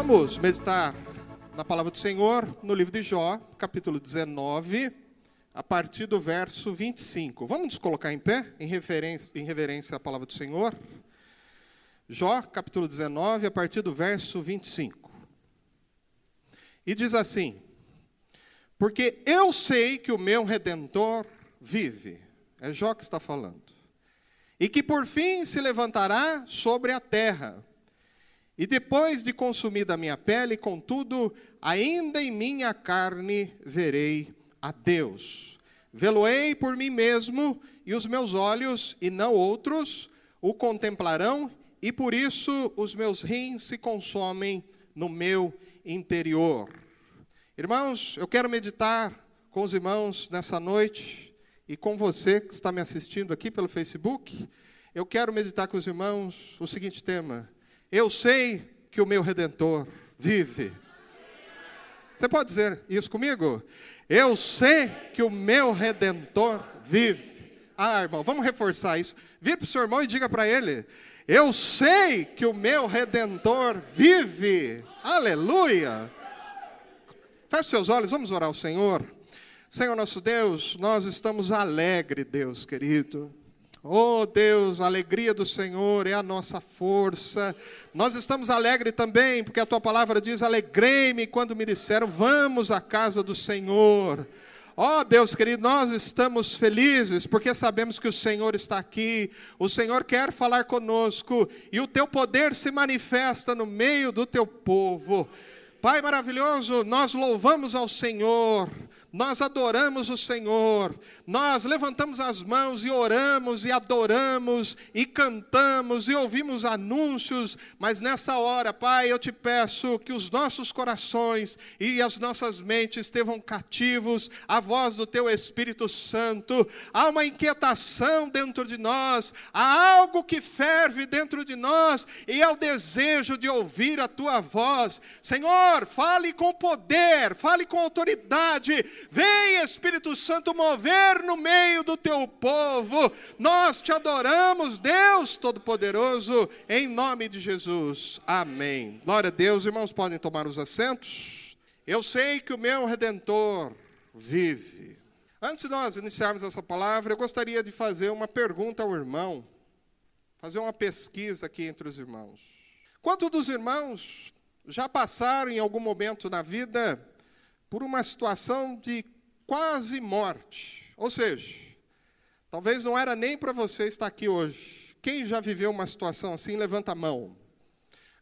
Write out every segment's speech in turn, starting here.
Vamos meditar na palavra do Senhor no livro de Jó, capítulo 19, a partir do verso 25. Vamos nos colocar em pé, em reverência, em reverência à palavra do Senhor? Jó, capítulo 19, a partir do verso 25. E diz assim: Porque eu sei que o meu redentor vive. É Jó que está falando. E que por fim se levantará sobre a terra. E depois de consumida a minha pele, contudo, ainda em minha carne verei a Deus. Veloei por mim mesmo, e os meus olhos, e não outros, o contemplarão, e por isso os meus rins se consomem no meu interior. Irmãos, eu quero meditar com os irmãos nessa noite e com você que está me assistindo aqui pelo Facebook. Eu quero meditar com os irmãos o seguinte tema: Eu sei que o meu redentor vive. Você pode dizer isso comigo? Eu sei que o meu redentor vive. Ah, irmão, vamos reforçar isso. Vira para o seu irmão e diga para ele: Eu sei que o meu redentor vive. Aleluia. Feche seus olhos, vamos orar ao Senhor. Senhor nosso Deus, nós estamos alegres, Deus querido. Oh Deus, a alegria do Senhor é a nossa força. Nós estamos alegres também, porque a tua palavra diz: Alegrei-me quando me disseram, vamos à casa do Senhor. Ó oh, Deus querido, nós estamos felizes porque sabemos que o Senhor está aqui, o Senhor quer falar conosco e o teu poder se manifesta no meio do teu povo. Pai maravilhoso, nós louvamos ao Senhor, nós adoramos o Senhor, nós levantamos as mãos e oramos e adoramos e cantamos e ouvimos anúncios, mas nessa hora, Pai, eu te peço que os nossos corações e as nossas mentes estejam cativos à voz do Teu Espírito Santo. Há uma inquietação dentro de nós, há algo que ferve dentro de nós e é o desejo de ouvir a Tua voz. Senhor, fale com poder, fale com autoridade Vem, Espírito Santo, mover no meio do teu povo. Nós te adoramos, Deus Todo-Poderoso, em nome de Jesus. Amém. Glória a Deus, irmãos, podem tomar os assentos. Eu sei que o meu redentor vive. Antes de nós iniciarmos essa palavra, eu gostaria de fazer uma pergunta ao irmão, fazer uma pesquisa aqui entre os irmãos. Quantos dos irmãos já passaram em algum momento na vida por uma situação de quase morte. Ou seja, talvez não era nem para você estar aqui hoje. Quem já viveu uma situação assim, levanta a mão.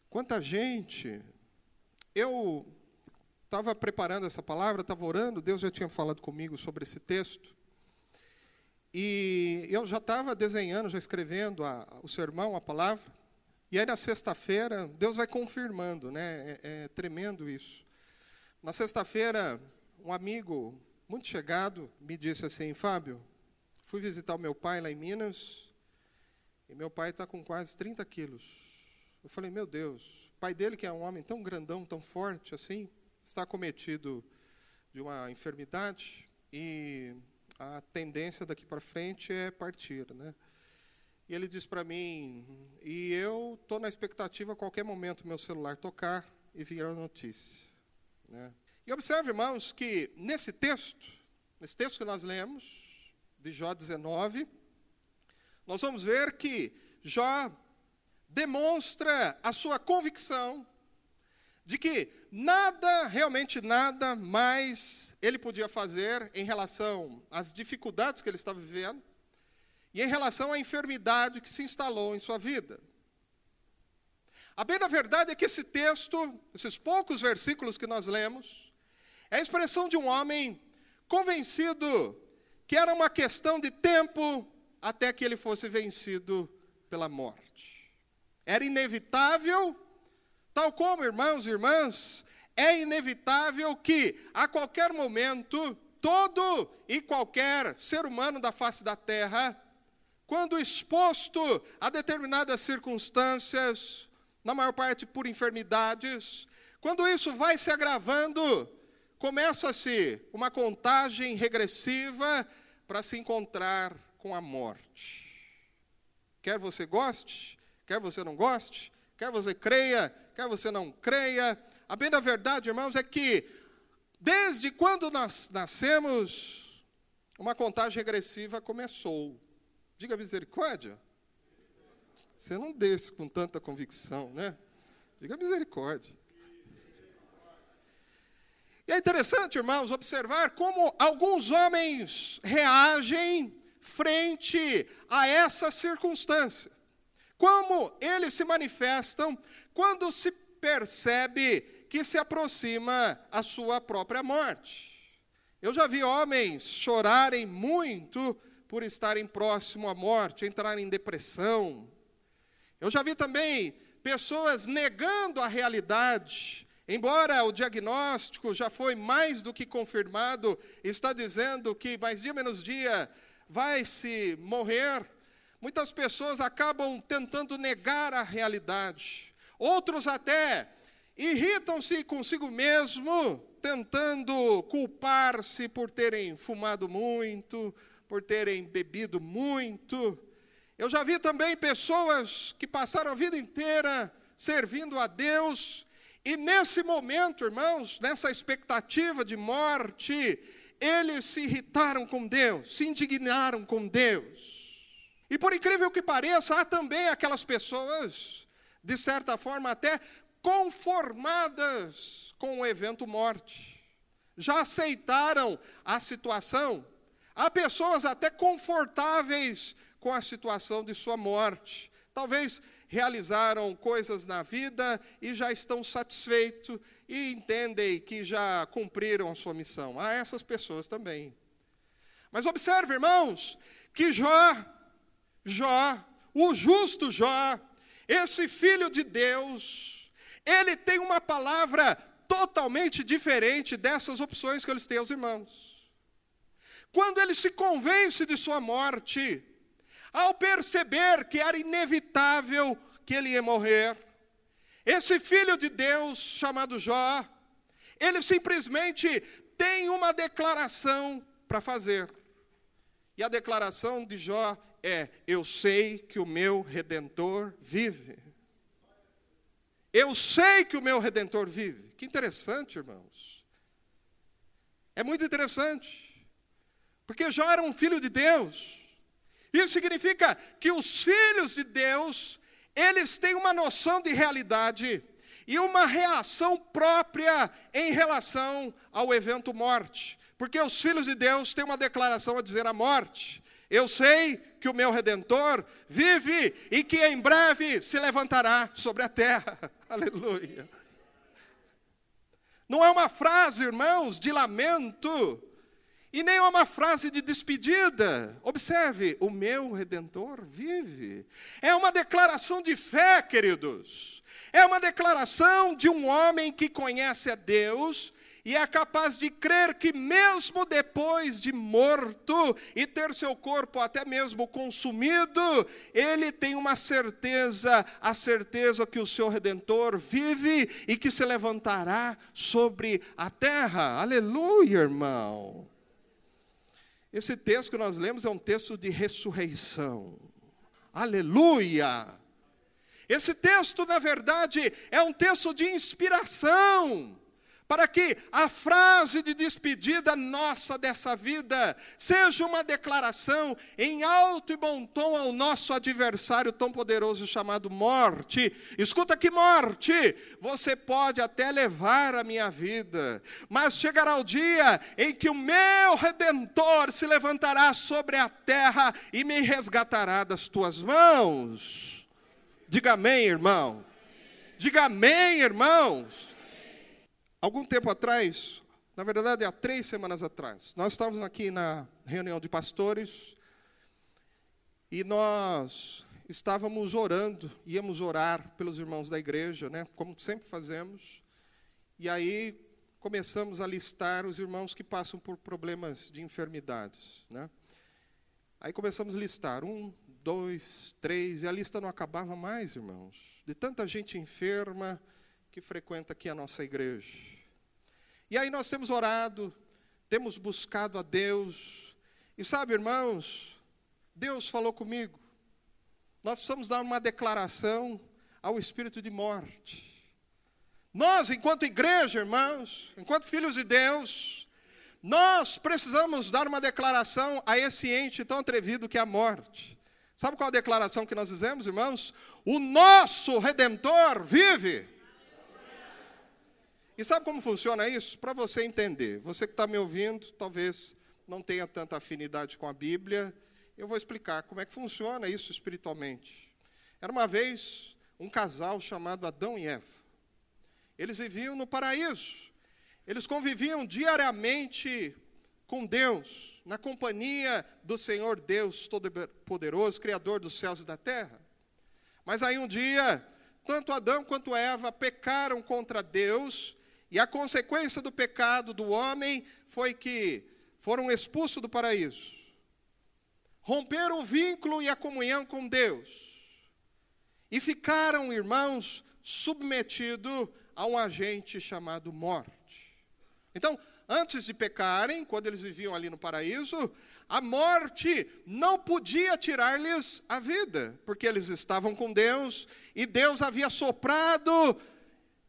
Quanta gente. Eu estava preparando essa palavra, estava orando, Deus já tinha falado comigo sobre esse texto. E eu já estava desenhando, já escrevendo a, o sermão, a palavra. E aí na sexta-feira, Deus vai confirmando, né? É, é tremendo isso. Na sexta-feira, um amigo muito chegado me disse assim: Fábio, fui visitar o meu pai lá em Minas e meu pai está com quase 30 quilos. Eu falei: Meu Deus, o pai dele, que é um homem tão grandão, tão forte assim, está cometido de uma enfermidade e a tendência daqui para frente é partir, né? E ele disse para mim, e eu estou na expectativa a qualquer momento meu celular tocar e vir a notícia. Né? E observe, irmãos, que nesse texto, nesse texto que nós lemos, de Jó 19, nós vamos ver que Jó demonstra a sua convicção de que nada, realmente nada mais ele podia fazer em relação às dificuldades que ele estava vivendo e em relação à enfermidade que se instalou em sua vida. A bem da verdade é que esse texto, esses poucos versículos que nós lemos, é a expressão de um homem convencido que era uma questão de tempo até que ele fosse vencido pela morte. Era inevitável, tal como, irmãos e irmãs, é inevitável que a qualquer momento todo e qualquer ser humano da face da terra, quando exposto a determinadas circunstâncias, na maior parte por enfermidades. Quando isso vai se agravando, começa-se uma contagem regressiva para se encontrar com a morte. Quer você goste, quer você não goste, quer você creia, quer você não creia. A bem da verdade, irmãos, é que desde quando nós nascemos, uma contagem regressiva começou. Diga misericórdia. Você não desse com tanta convicção, né? Diga misericórdia. E é interessante, irmãos, observar como alguns homens reagem frente a essa circunstância. Como eles se manifestam quando se percebe que se aproxima a sua própria morte. Eu já vi homens chorarem muito por estarem próximo à morte, entrarem em depressão. Eu já vi também pessoas negando a realidade, Embora o diagnóstico já foi mais do que confirmado, está dizendo que mais dia menos dia vai se morrer, muitas pessoas acabam tentando negar a realidade. Outros até irritam-se consigo mesmo, tentando culpar-se por terem fumado muito, por terem bebido muito. Eu já vi também pessoas que passaram a vida inteira servindo a Deus e nesse momento, irmãos, nessa expectativa de morte, eles se irritaram com Deus, se indignaram com Deus. E por incrível que pareça, há também aquelas pessoas, de certa forma até conformadas com o evento morte. Já aceitaram a situação. Há pessoas até confortáveis com a situação de sua morte. Talvez realizaram coisas na vida e já estão satisfeitos e entendem que já cumpriram a sua missão. Há essas pessoas também. Mas observe, irmãos, que Jó, Jó, o justo Jó, esse filho de Deus, ele tem uma palavra totalmente diferente dessas opções que eles têm aos irmãos. Quando ele se convence de sua morte, ao perceber que era inevitável que ele ia morrer, esse filho de Deus chamado Jó, ele simplesmente tem uma declaração para fazer. E a declaração de Jó é: Eu sei que o meu redentor vive. Eu sei que o meu redentor vive. Que interessante, irmãos. É muito interessante. Porque Jó era um filho de Deus. Isso significa que os filhos de Deus, eles têm uma noção de realidade e uma reação própria em relação ao evento morte. Porque os filhos de Deus têm uma declaração a dizer à morte: Eu sei que o meu redentor vive e que em breve se levantará sobre a terra. Aleluia. Não é uma frase, irmãos, de lamento, e nem uma frase de despedida. Observe, o meu redentor vive. É uma declaração de fé, queridos. É uma declaração de um homem que conhece a Deus e é capaz de crer que, mesmo depois de morto e ter seu corpo até mesmo consumido, ele tem uma certeza, a certeza que o seu redentor vive e que se levantará sobre a terra. Aleluia, irmão. Esse texto que nós lemos é um texto de ressurreição. Aleluia! Esse texto, na verdade, é um texto de inspiração para que a frase de despedida nossa dessa vida seja uma declaração em alto e bom tom ao nosso adversário tão poderoso chamado morte. Escuta que morte, você pode até levar a minha vida, mas chegará o dia em que o meu redentor se levantará sobre a terra e me resgatará das tuas mãos. Diga amém, irmão. Diga amém, irmãos. Algum tempo atrás, na verdade há três semanas atrás, nós estávamos aqui na reunião de pastores e nós estávamos orando, íamos orar pelos irmãos da igreja, né, como sempre fazemos. E aí começamos a listar os irmãos que passam por problemas de enfermidades, né? Aí começamos a listar um, dois, três, e a lista não acabava mais, irmãos, de tanta gente enferma que frequenta aqui a nossa igreja. E aí nós temos orado, temos buscado a Deus, e sabe, irmãos, Deus falou comigo. Nós precisamos dar uma declaração ao espírito de morte. Nós, enquanto igreja, irmãos, enquanto filhos de Deus, nós precisamos dar uma declaração a esse ente tão atrevido que é a morte. Sabe qual a declaração que nós dizemos, irmãos? O nosso redentor vive. E sabe como funciona isso? Para você entender. Você que está me ouvindo, talvez não tenha tanta afinidade com a Bíblia, eu vou explicar como é que funciona isso espiritualmente. Era uma vez um casal chamado Adão e Eva. Eles viviam no paraíso. Eles conviviam diariamente com Deus, na companhia do Senhor Deus Todo-Poderoso, Criador dos céus e da terra. Mas aí um dia, tanto Adão quanto Eva pecaram contra Deus, e a consequência do pecado do homem foi que foram expulsos do paraíso. Romperam o vínculo e a comunhão com Deus. E ficaram, irmãos, submetidos a um agente chamado morte. Então, antes de pecarem, quando eles viviam ali no paraíso, a morte não podia tirar-lhes a vida, porque eles estavam com Deus e Deus havia soprado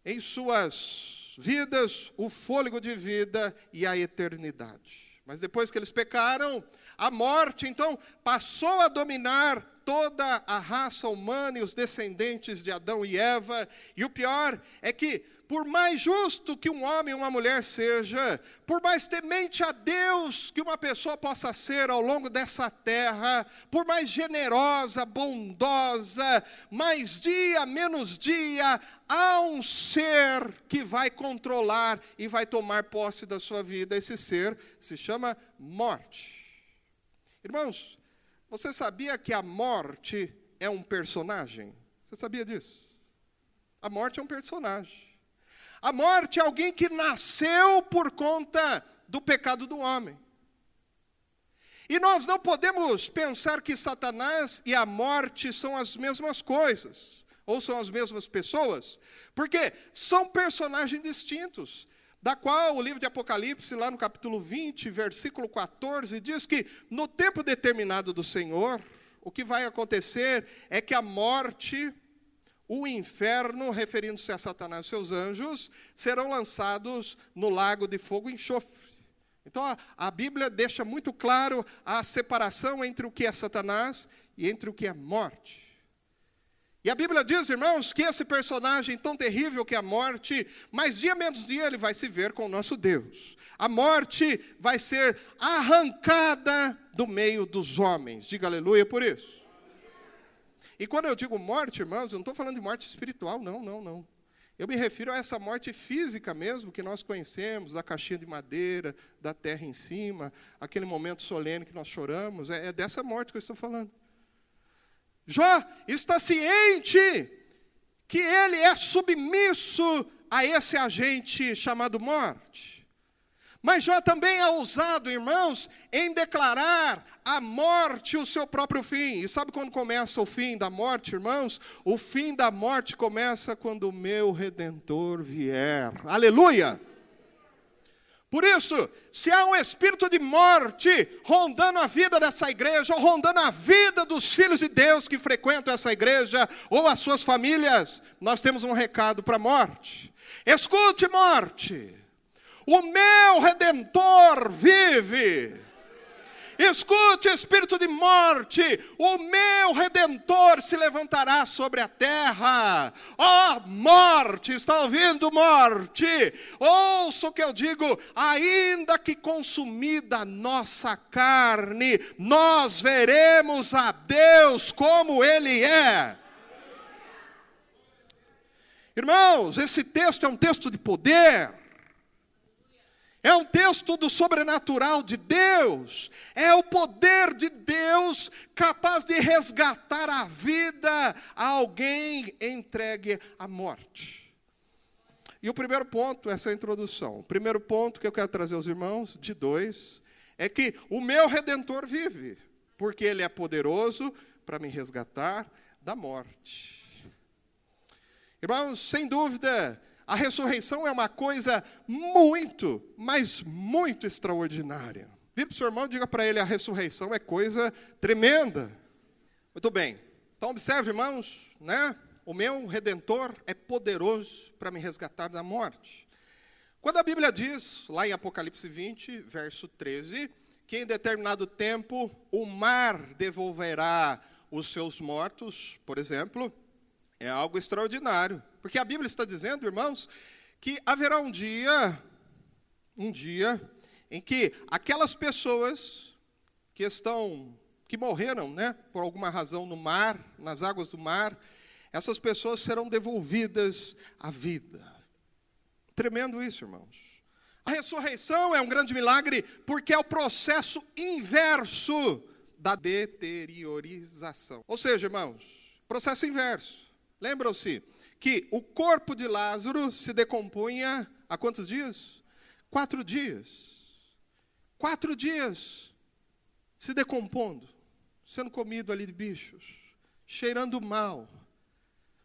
em suas vidas o fôlego de vida e a eternidade. Mas depois que eles pecaram, a morte então passou a dominar toda a raça humana e os descendentes de Adão e Eva. E o pior é que, por mais justo que um homem ou uma mulher seja, por mais temente a Deus que uma pessoa possa ser ao longo dessa terra, por mais generosa, bondosa, mais dia, menos dia, há um ser que vai controlar e vai tomar posse da sua vida. Esse ser se chama morte. Irmãos, você sabia que a morte é um personagem? Você sabia disso? A morte é um personagem. A morte é alguém que nasceu por conta do pecado do homem. E nós não podemos pensar que Satanás e a morte são as mesmas coisas, ou são as mesmas pessoas, porque são personagens distintos da qual o livro de Apocalipse, lá no capítulo 20, versículo 14, diz que no tempo determinado do Senhor, o que vai acontecer é que a morte, o inferno, referindo-se a Satanás e seus anjos, serão lançados no lago de fogo e enxofre. Então a, a Bíblia deixa muito claro a separação entre o que é Satanás e entre o que é morte. E a Bíblia diz, irmãos, que esse personagem tão terrível que é a morte, mais dia menos dia ele vai se ver com o nosso Deus. A morte vai ser arrancada do meio dos homens. Diga aleluia por isso. E quando eu digo morte, irmãos, eu não estou falando de morte espiritual, não, não, não. Eu me refiro a essa morte física mesmo que nós conhecemos, da caixinha de madeira, da terra em cima, aquele momento solene que nós choramos. É, é dessa morte que eu estou falando. Jó está ciente que ele é submisso a esse agente chamado morte. Mas Jó também é ousado, irmãos, em declarar a morte o seu próprio fim. E sabe quando começa o fim da morte, irmãos? O fim da morte começa quando o meu redentor vier. Aleluia! Por isso, se há um espírito de morte rondando a vida dessa igreja, ou rondando a vida dos filhos de Deus que frequentam essa igreja, ou as suas famílias, nós temos um recado para a morte. Escute, morte, o meu redentor vive. Escute, espírito de morte, o meu redentor se levantará sobre a terra. Ó oh, morte, está ouvindo, morte? Ouça o que eu digo, ainda que consumida nossa carne, nós veremos a Deus como Ele é. Irmãos, esse texto é um texto de poder. É um texto do sobrenatural de Deus. É o poder de Deus capaz de resgatar a vida a alguém entregue à morte. E o primeiro ponto, essa é introdução. O primeiro ponto que eu quero trazer aos irmãos, de dois, é que o meu redentor vive, porque ele é poderoso para me resgatar da morte. Irmãos, sem dúvida, a ressurreição é uma coisa muito, mas muito extraordinária. Vira para o seu irmão e diga para ele: a ressurreição é coisa tremenda. Muito bem. Então, observe, irmãos, né? o meu redentor é poderoso para me resgatar da morte. Quando a Bíblia diz, lá em Apocalipse 20, verso 13, que em determinado tempo o mar devolverá os seus mortos, por exemplo, é algo extraordinário. Porque a Bíblia está dizendo, irmãos, que haverá um dia, um dia, em que aquelas pessoas que estão, que morreram, né, por alguma razão no mar, nas águas do mar, essas pessoas serão devolvidas à vida. Tremendo isso, irmãos. A ressurreição é um grande milagre porque é o processo inverso da deteriorização. Ou seja, irmãos, processo inverso. Lembram-se que o corpo de Lázaro se decompunha há quantos dias? Quatro dias. Quatro dias se decompondo, sendo comido ali de bichos, cheirando mal.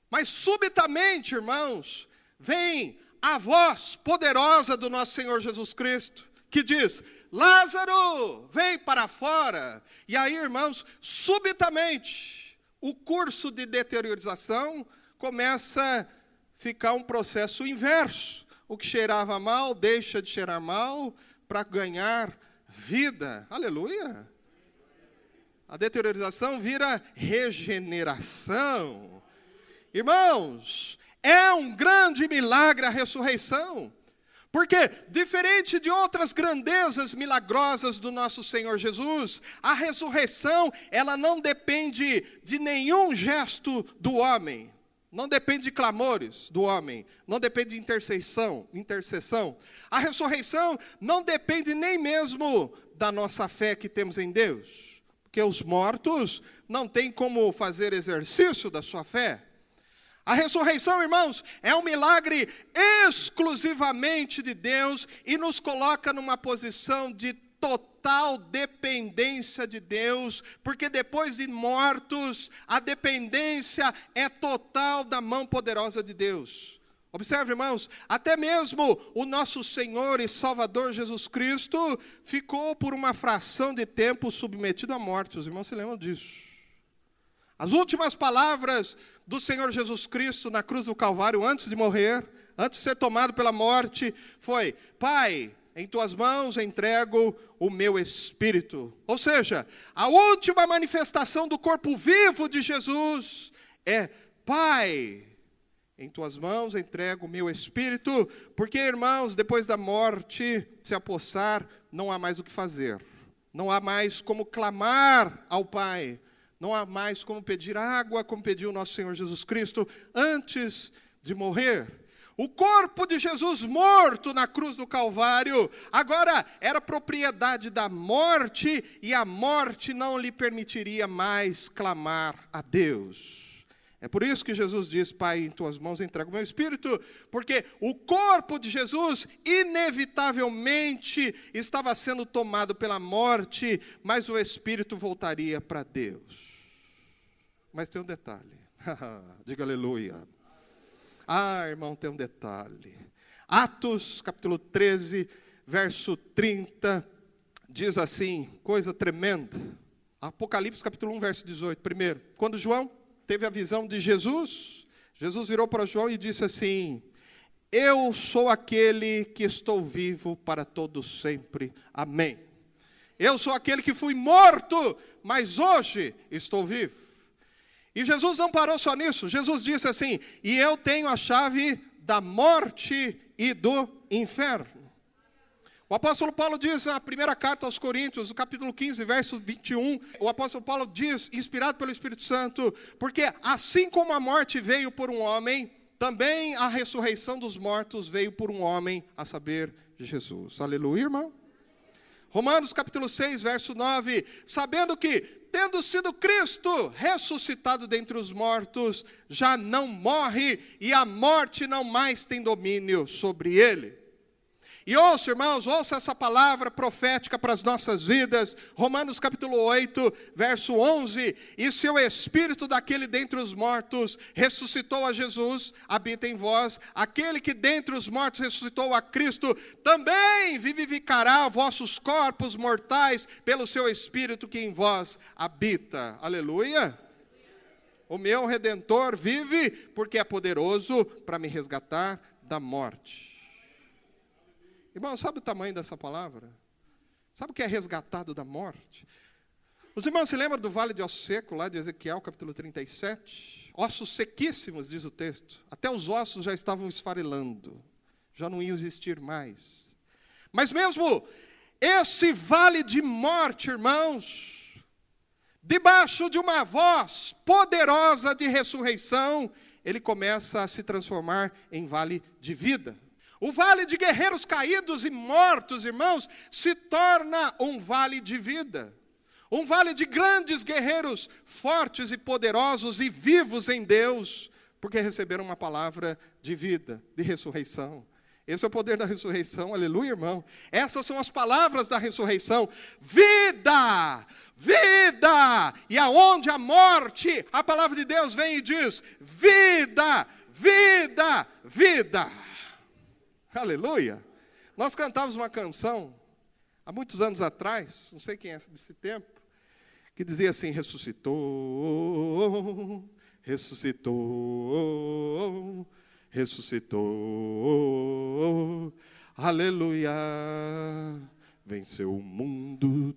Mas subitamente, irmãos, vem a voz poderosa do nosso Senhor Jesus Cristo, que diz: Lázaro, vem para fora. E aí, irmãos, subitamente, o curso de deteriorização começa a ficar um processo inverso. O que cheirava mal deixa de cheirar mal para ganhar vida. Aleluia! A deteriorização vira regeneração. Irmãos, é um grande milagre a ressurreição. Porque, diferente de outras grandezas milagrosas do nosso Senhor Jesus, a ressurreição, ela não depende de nenhum gesto do homem. Não depende de clamores do homem, não depende de intercessão, intercessão. A ressurreição não depende nem mesmo da nossa fé que temos em Deus, porque os mortos não têm como fazer exercício da sua fé. A ressurreição, irmãos, é um milagre exclusivamente de Deus e nos coloca numa posição de total dependência de Deus, porque depois de mortos, a dependência é total da mão poderosa de Deus. Observe, irmãos, até mesmo o nosso Senhor e Salvador Jesus Cristo ficou por uma fração de tempo submetido à morte. Os irmãos se lembram disso. As últimas palavras do Senhor Jesus Cristo na cruz do Calvário, antes de morrer, antes de ser tomado pela morte, foi: Pai, em tuas mãos entrego o meu espírito. Ou seja, a última manifestação do corpo vivo de Jesus é: Pai, em tuas mãos entrego o meu espírito, porque, irmãos, depois da morte se apossar, não há mais o que fazer, não há mais como clamar ao Pai, não há mais como pedir água, como pediu o nosso Senhor Jesus Cristo antes de morrer. O corpo de Jesus morto na cruz do Calvário, agora era propriedade da morte, e a morte não lhe permitiria mais clamar a Deus. É por isso que Jesus diz: Pai, em tuas mãos entrego o meu espírito, porque o corpo de Jesus, inevitavelmente, estava sendo tomado pela morte, mas o espírito voltaria para Deus. Mas tem um detalhe. Diga aleluia. Ah, irmão, tem um detalhe. Atos, capítulo 13, verso 30, diz assim, coisa tremenda. Apocalipse, capítulo 1, verso 18. Primeiro, quando João teve a visão de Jesus, Jesus virou para João e disse assim: Eu sou aquele que estou vivo para todo sempre. Amém. Eu sou aquele que fui morto, mas hoje estou vivo. E Jesus não parou só nisso. Jesus disse assim: E eu tenho a chave da morte e do inferno. O apóstolo Paulo diz na primeira carta aos Coríntios, no capítulo 15, verso 21, o apóstolo Paulo diz, inspirado pelo Espírito Santo, porque assim como a morte veio por um homem, também a ressurreição dos mortos veio por um homem, a saber, Jesus. Aleluia, irmão. Romanos capítulo 6, verso 9, sabendo que, tendo sido Cristo ressuscitado dentre os mortos, já não morre e a morte não mais tem domínio sobre ele. E ouça, irmãos, ouça essa palavra profética para as nossas vidas. Romanos capítulo 8, verso 11. E se o espírito daquele dentre os mortos ressuscitou a Jesus, habita em vós. Aquele que dentre os mortos ressuscitou a Cristo, também vivificará vossos corpos mortais pelo seu espírito que em vós habita. Aleluia. O meu redentor vive porque é poderoso para me resgatar da morte. Irmão, sabe o tamanho dessa palavra? Sabe o que é resgatado da morte? Os irmãos se lembram do vale de osso seco, lá de Ezequiel, capítulo 37? Ossos sequíssimos, diz o texto. Até os ossos já estavam esfarelando, já não iam existir mais. Mas mesmo esse vale de morte, irmãos, debaixo de uma voz poderosa de ressurreição, ele começa a se transformar em vale de vida. O vale de guerreiros caídos e mortos, irmãos, se torna um vale de vida. Um vale de grandes guerreiros fortes e poderosos e vivos em Deus, porque receberam uma palavra de vida, de ressurreição. Esse é o poder da ressurreição, aleluia, irmão. Essas são as palavras da ressurreição: vida, vida. E aonde a morte, a palavra de Deus vem e diz: vida, vida, vida. Aleluia! Nós cantávamos uma canção há muitos anos atrás, não sei quem é desse tempo, que dizia assim: ressuscitou, ressuscitou, ressuscitou, aleluia, venceu o mundo,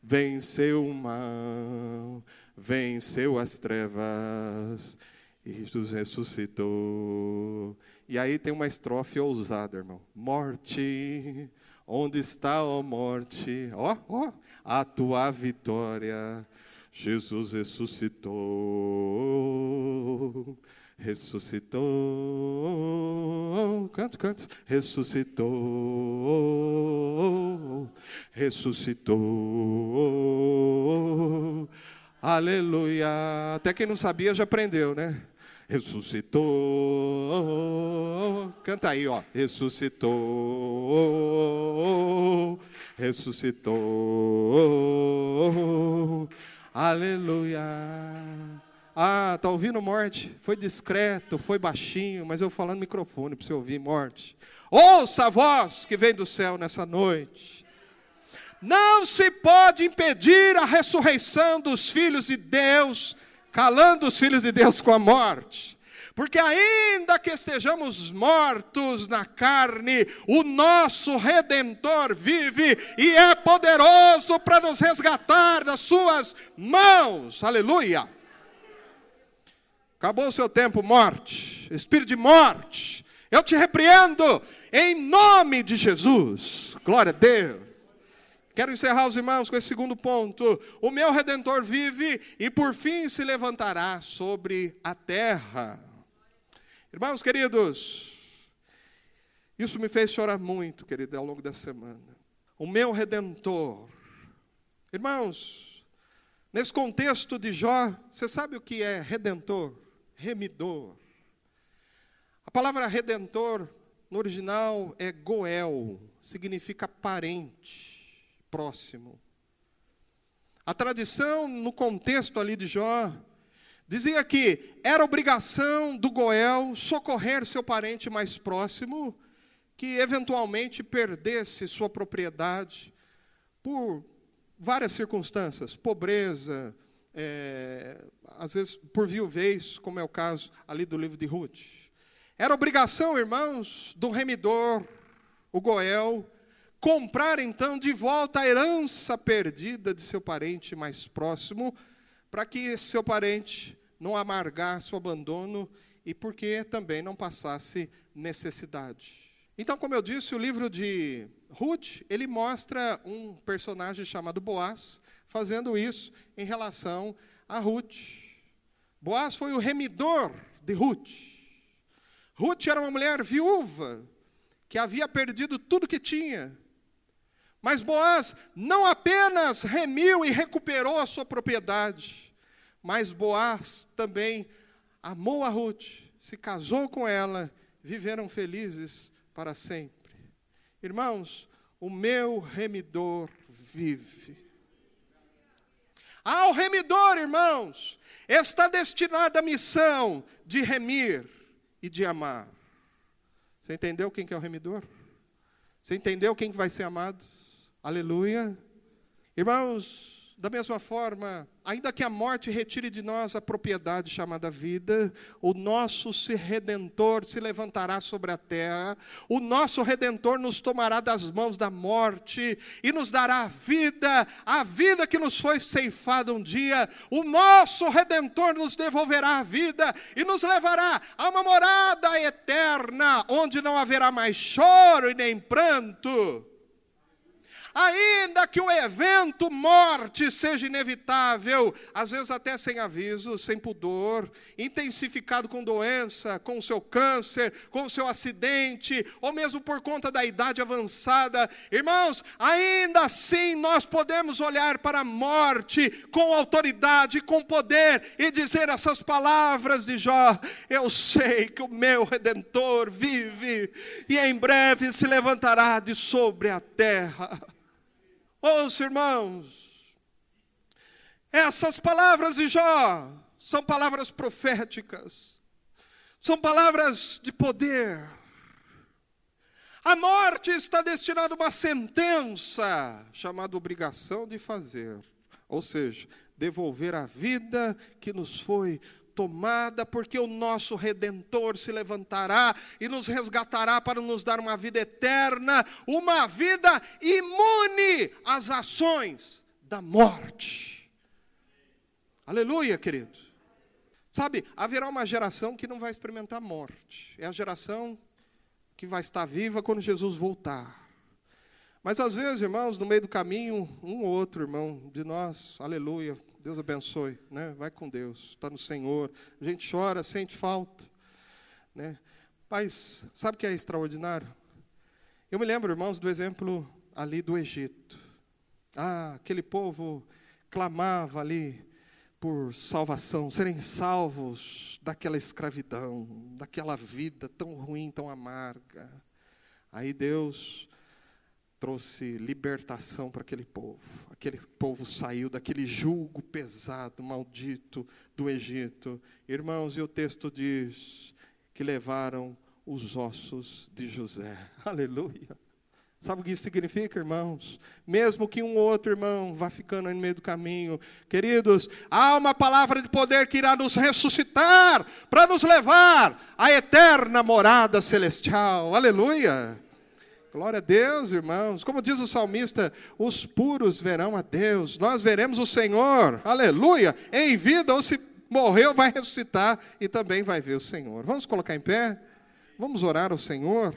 venceu o mal, venceu as trevas, e Jesus ressuscitou. E aí tem uma estrofe ousada, irmão. Morte, onde está, ó morte? Ó, ó, a tua vitória. Jesus ressuscitou. Ressuscitou, canto, canto, ressuscitou, ressuscitou, aleluia. Até quem não sabia já aprendeu, né? Ressuscitou. Canta aí, ó. Ressuscitou. Ressuscitou. Aleluia. Ah, tá ouvindo morte? Foi discreto, foi baixinho, mas eu falando no microfone para você ouvir morte. Ouça a voz que vem do céu nessa noite. Não se pode impedir a ressurreição dos filhos de Deus calando os filhos de Deus com a morte. Porque ainda que estejamos mortos na carne, o nosso redentor vive e é poderoso para nos resgatar das suas mãos. Aleluia! Acabou o seu tempo, morte, espírito de morte. Eu te repreendo em nome de Jesus. Glória a Deus. Quero encerrar os irmãos com esse segundo ponto. O meu redentor vive e por fim se levantará sobre a terra. Irmãos queridos, isso me fez chorar muito, querido, ao longo da semana. O meu redentor. Irmãos, nesse contexto de Jó, você sabe o que é redentor? Remidor. A palavra redentor no original é goel, significa parente próximo. A tradição, no contexto ali de Jó, dizia que era obrigação do Goel socorrer seu parente mais próximo, que eventualmente perdesse sua propriedade por várias circunstâncias, pobreza, é, às vezes por viuvez, como é o caso ali do livro de Ruth. Era obrigação, irmãos, do remidor, o Goel, comprar então de volta a herança perdida de seu parente mais próximo, para que esse seu parente não amargasse o abandono e porque também não passasse necessidade. Então, como eu disse, o livro de Ruth, ele mostra um personagem chamado Boaz fazendo isso em relação a Ruth. Boaz foi o remidor de Ruth. Ruth era uma mulher viúva que havia perdido tudo que tinha mas Boaz não apenas remiu e recuperou a sua propriedade, mas Boaz também amou a Ruth, se casou com ela, viveram felizes para sempre. Irmãos, o meu remidor vive. Ao remidor, irmãos, está destinada a missão de remir e de amar. Você entendeu quem que é o remidor? Você entendeu quem que vai ser amado? Aleluia. Irmãos, Da mesma forma, ainda que a morte retire de nós a propriedade chamada vida, o nosso redentor se levantará sobre a terra, o nosso redentor nos tomará das mãos da morte e nos dará a vida, a vida que nos foi ceifada um dia. O nosso redentor nos devolverá a vida e nos levará a uma morada eterna, onde não haverá mais choro e nem pranto ainda que o evento morte seja inevitável, às vezes até sem aviso, sem pudor, intensificado com doença, com seu câncer, com seu acidente, ou mesmo por conta da idade avançada, irmãos, ainda assim nós podemos olhar para a morte com autoridade, com poder e dizer essas palavras de Jó: Eu sei que o meu redentor vive e em breve se levantará de sobre a terra. Ouça, irmãos, essas palavras de Jó são palavras proféticas, são palavras de poder. A morte está destinada a uma sentença chamada obrigação de fazer, ou seja, devolver a vida que nos foi tomada, porque o nosso redentor se levantará e nos resgatará para nos dar uma vida eterna, uma vida imune às ações da morte. Aleluia, querido. Sabe, haverá uma geração que não vai experimentar morte. É a geração que vai estar viva quando Jesus voltar. Mas às vezes, irmãos, no meio do caminho, um ou outro irmão de nós, aleluia, Deus abençoe, né? Vai com Deus, está no Senhor. A gente chora, sente falta, né? Mas sabe o que é extraordinário? Eu me lembro, irmãos, do exemplo ali do Egito. Ah, aquele povo clamava ali por salvação, serem salvos daquela escravidão, daquela vida tão ruim, tão amarga. Aí Deus trouxe libertação para aquele povo. Aquele povo saiu daquele julgo pesado, maldito do Egito. Irmãos, e o texto diz que levaram os ossos de José. Aleluia. Sabe o que isso significa, irmãos? Mesmo que um ou outro irmão vá ficando no meio do caminho, queridos, há uma palavra de poder que irá nos ressuscitar para nos levar à eterna morada celestial. Aleluia. Glória a Deus, irmãos. Como diz o salmista, os puros verão a Deus. Nós veremos o Senhor, aleluia, em vida, ou se morreu, vai ressuscitar e também vai ver o Senhor. Vamos colocar em pé? Vamos orar ao Senhor?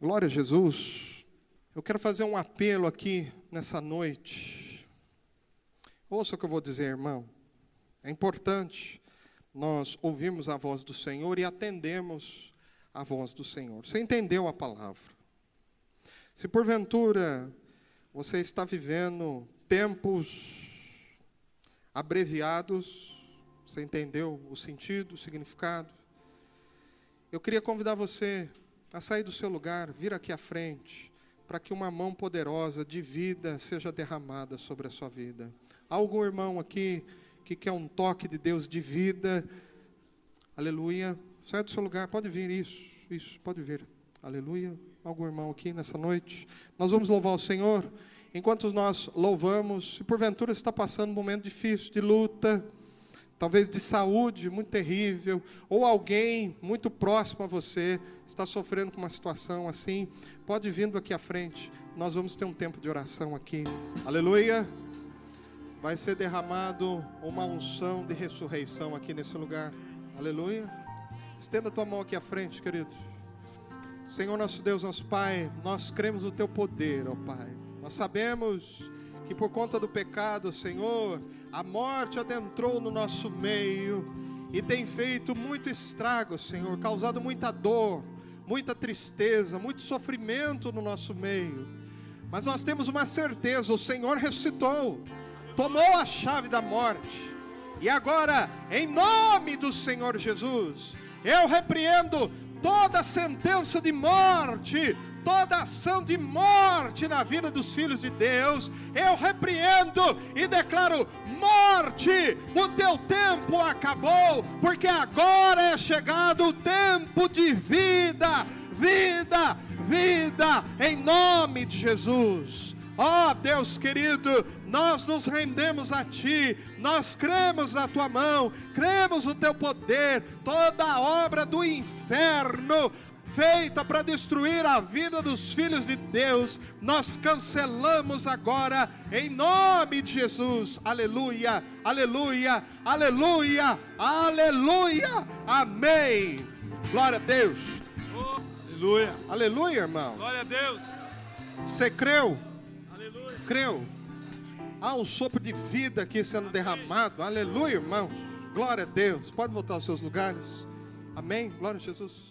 Glória a Jesus. Eu quero fazer um apelo aqui nessa noite. Ouça o que eu vou dizer, irmão. É importante nós ouvirmos a voz do Senhor e atendemos a voz do Senhor. Você entendeu a palavra? Se porventura você está vivendo tempos abreviados, você entendeu o sentido, o significado? Eu queria convidar você a sair do seu lugar, vir aqui à frente, para que uma mão poderosa de vida seja derramada sobre a sua vida. Há algum irmão aqui que quer um toque de Deus de vida? Aleluia. Sai do seu lugar, pode vir, isso, isso, pode vir. Aleluia. Algum irmão aqui nessa noite? Nós vamos louvar o Senhor. Enquanto nós louvamos, se porventura está passando um momento difícil de luta, talvez de saúde muito terrível, ou alguém muito próximo a você está sofrendo com uma situação assim, pode vindo aqui à frente. Nós vamos ter um tempo de oração aqui. Aleluia. Vai ser derramado uma unção de ressurreição aqui nesse lugar. Aleluia. Estenda a tua mão aqui à frente, querido. Senhor nosso Deus, nosso Pai, nós cremos no teu poder, ó Pai. Nós sabemos que por conta do pecado, Senhor, a morte adentrou no nosso meio e tem feito muito estrago, Senhor, causado muita dor, muita tristeza, muito sofrimento no nosso meio. Mas nós temos uma certeza: o Senhor ressuscitou, tomou a chave da morte. E agora, em nome do Senhor Jesus, eu repreendo toda sentença de morte, toda ação de morte na vida dos filhos de Deus. Eu repreendo e declaro: morte, o teu tempo acabou, porque agora é chegado o tempo de vida, vida, vida, em nome de Jesus. Ó oh, Deus querido, nós nos rendemos a Ti, nós cremos na Tua mão, cremos no Teu poder, toda a obra do inferno feita para destruir a vida dos filhos de Deus, nós cancelamos agora em nome de Jesus. Aleluia, aleluia, aleluia, aleluia. Amém. Glória a Deus. Oh, aleluia. Aleluia, irmão. Glória a Deus. Você creu? Creu. Há um sopro de vida aqui sendo derramado. Aleluia, irmãos. Glória a Deus. Pode voltar aos seus lugares. Amém. Glória a Jesus.